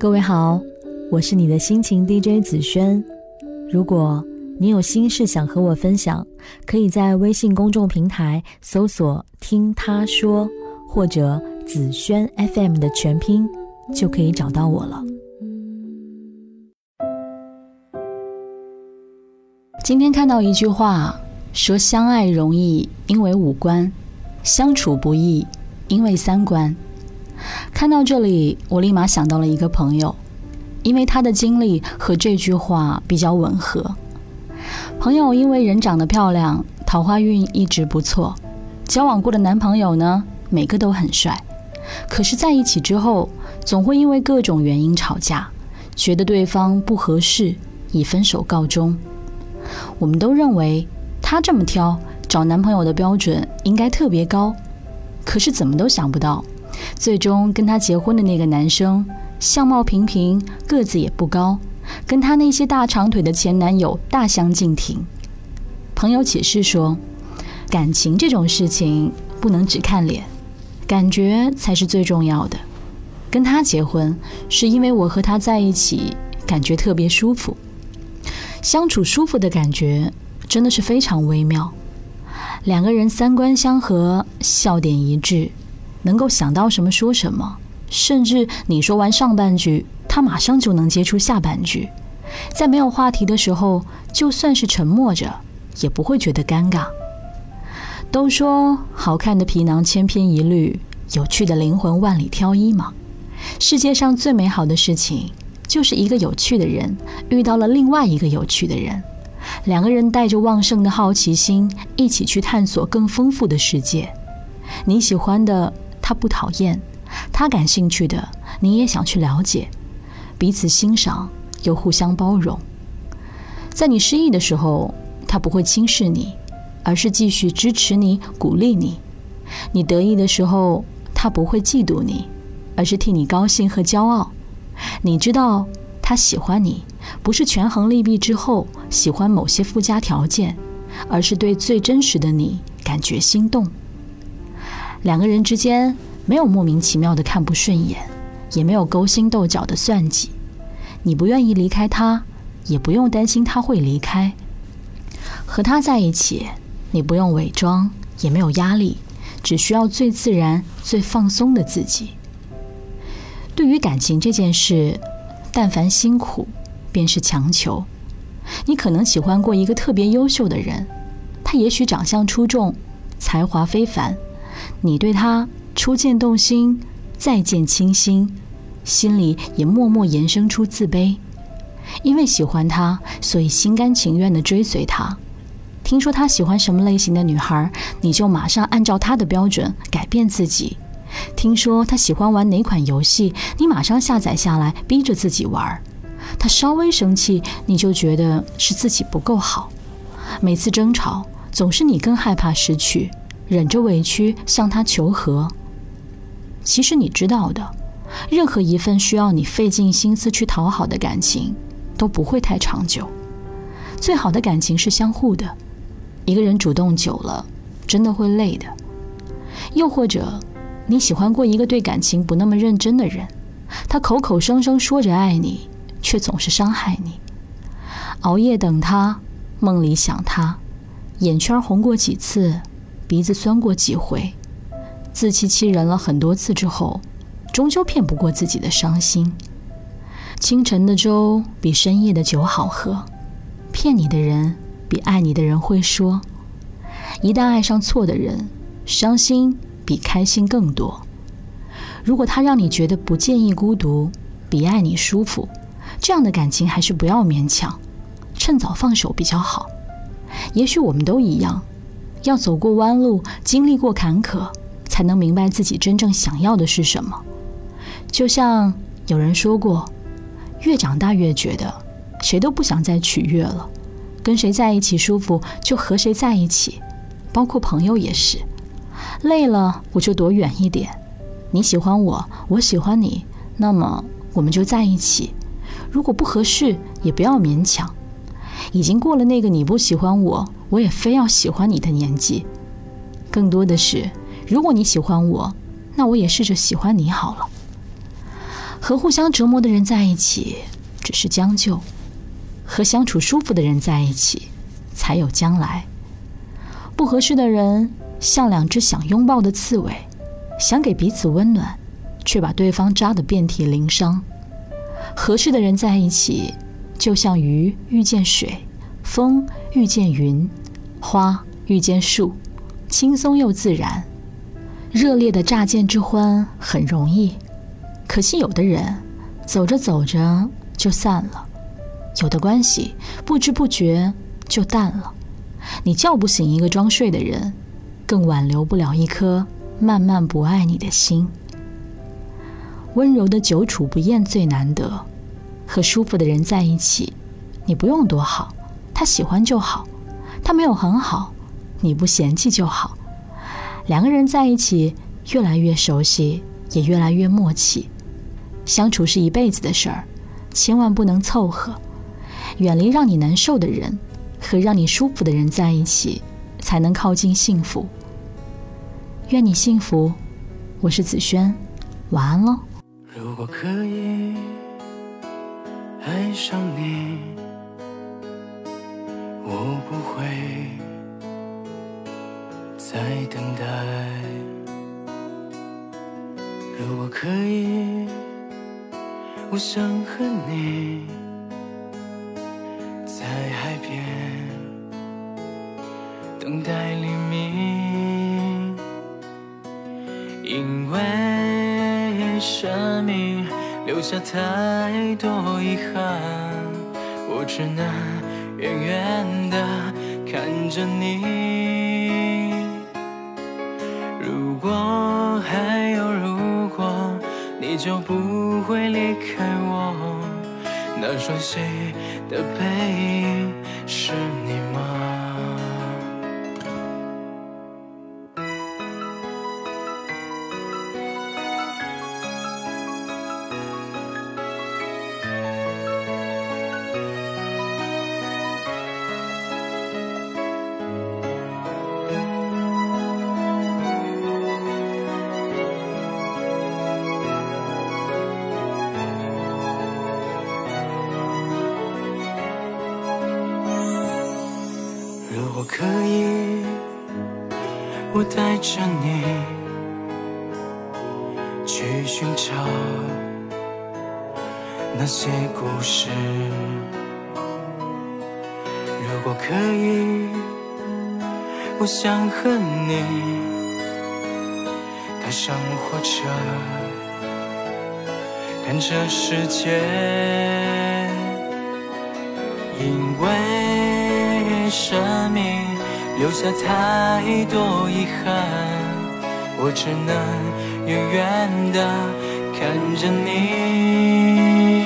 各位好，我是你的心情 DJ 紫萱。如果你有心事想和我分享，可以在微信公众平台搜索“听他说”或者“紫萱 FM” 的全拼，就可以找到我了。今天看到一句话，说相爱容易，因为五官；相处不易，因为三观。看到这里，我立马想到了一个朋友，因为他的经历和这句话比较吻合。朋友因为人长得漂亮，桃花运一直不错，交往过的男朋友呢，每个都很帅，可是在一起之后，总会因为各种原因吵架，觉得对方不合适，以分手告终。我们都认为他这么挑，找男朋友的标准应该特别高，可是怎么都想不到。最终跟他结婚的那个男生，相貌平平，个子也不高，跟他那些大长腿的前男友大相径庭。朋友解释说，感情这种事情不能只看脸，感觉才是最重要的。跟他结婚是因为我和他在一起感觉特别舒服，相处舒服的感觉真的是非常微妙。两个人三观相合，笑点一致。能够想到什么说什么，甚至你说完上半句，他马上就能接出下半句。在没有话题的时候，就算是沉默着，也不会觉得尴尬。都说好看的皮囊千篇一律，有趣的灵魂万里挑一嘛。世界上最美好的事情，就是一个有趣的人遇到了另外一个有趣的人，两个人带着旺盛的好奇心，一起去探索更丰富的世界。你喜欢的。他不讨厌，他感兴趣的你也想去了解，彼此欣赏又互相包容。在你失意的时候，他不会轻视你，而是继续支持你、鼓励你；你得意的时候，他不会嫉妒你，而是替你高兴和骄傲。你知道他喜欢你，不是权衡利弊之后喜欢某些附加条件，而是对最真实的你感觉心动。两个人之间没有莫名其妙的看不顺眼，也没有勾心斗角的算计。你不愿意离开他，也不用担心他会离开。和他在一起，你不用伪装，也没有压力，只需要最自然、最放松的自己。对于感情这件事，但凡辛苦，便是强求。你可能喜欢过一个特别优秀的人，他也许长相出众，才华非凡。你对他初见动心，再见倾心，心里也默默延伸出自卑，因为喜欢他，所以心甘情愿地追随他。听说他喜欢什么类型的女孩，你就马上按照他的标准改变自己。听说他喜欢玩哪款游戏，你马上下载下来，逼着自己玩。他稍微生气，你就觉得是自己不够好。每次争吵，总是你更害怕失去。忍着委屈向他求和。其实你知道的，任何一份需要你费尽心思去讨好的感情，都不会太长久。最好的感情是相互的，一个人主动久了，真的会累的。又或者，你喜欢过一个对感情不那么认真的人，他口口声声说着爱你，却总是伤害你。熬夜等他，梦里想他，眼圈红过几次。鼻子酸过几回，自欺欺人了很多次之后，终究骗不过自己的伤心。清晨的粥比深夜的酒好喝，骗你的人比爱你的人会说。一旦爱上错的人，伤心比开心更多。如果他让你觉得不介意孤独，比爱你舒服，这样的感情还是不要勉强，趁早放手比较好。也许我们都一样。要走过弯路，经历过坎坷，才能明白自己真正想要的是什么。就像有人说过，越长大越觉得，谁都不想再取悦了，跟谁在一起舒服就和谁在一起，包括朋友也是。累了我就躲远一点，你喜欢我，我喜欢你，那么我们就在一起。如果不合适，也不要勉强。已经过了那个你不喜欢我。我也非要喜欢你的年纪，更多的是，如果你喜欢我，那我也试着喜欢你好了。和互相折磨的人在一起只是将就，和相处舒服的人在一起才有将来。不合适的人像两只想拥抱的刺猬，想给彼此温暖，却把对方扎得遍体鳞伤。合适的人在一起，就像鱼遇见水，风遇见云，花遇见树，轻松又自然。热烈的乍见之欢很容易，可惜有的人走着走着就散了，有的关系不知不觉就淡了。你叫不醒一个装睡的人，更挽留不了一颗慢慢不爱你的心。温柔的久处不厌最难得，和舒服的人在一起，你不用多好，他喜欢就好；他没有很好，你不嫌弃就好。两个人在一起，越来越熟悉，也越来越默契。相处是一辈子的事儿，千万不能凑合。远离让你难受的人，和让你舒服的人在一起，才能靠近幸福。愿你幸福，我是子轩，晚安喽。如果可以爱上你，我不会在等待。如果可以，我想和你在海边等待黎明，因为。生命留下太多遗憾，我只能远远的看着你。就不会离开我。那熟悉的背影是你吗？可以，我带着你去寻找那些故事。如果可以，我想和你搭上火车，看这世界，因生命。留下太多遗憾，我只能远远的看着你。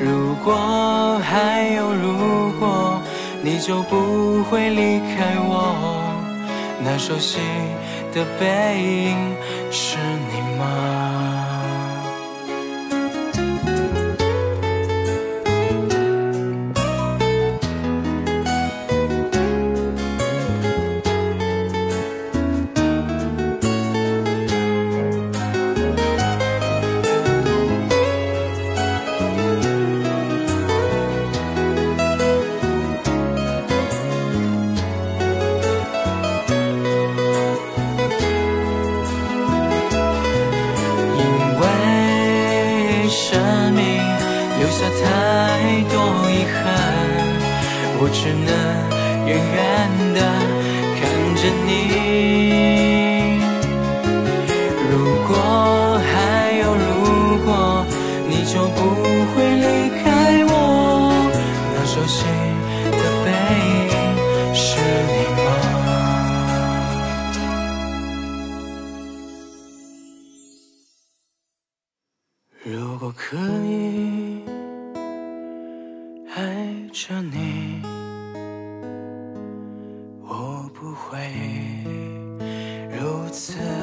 如果还有如果，你就不会离开我。那熟悉的背影是你吗？留下太多遗憾我只能远远的看着你。如果还有如果，你就不会离开我。那熟悉的背如此。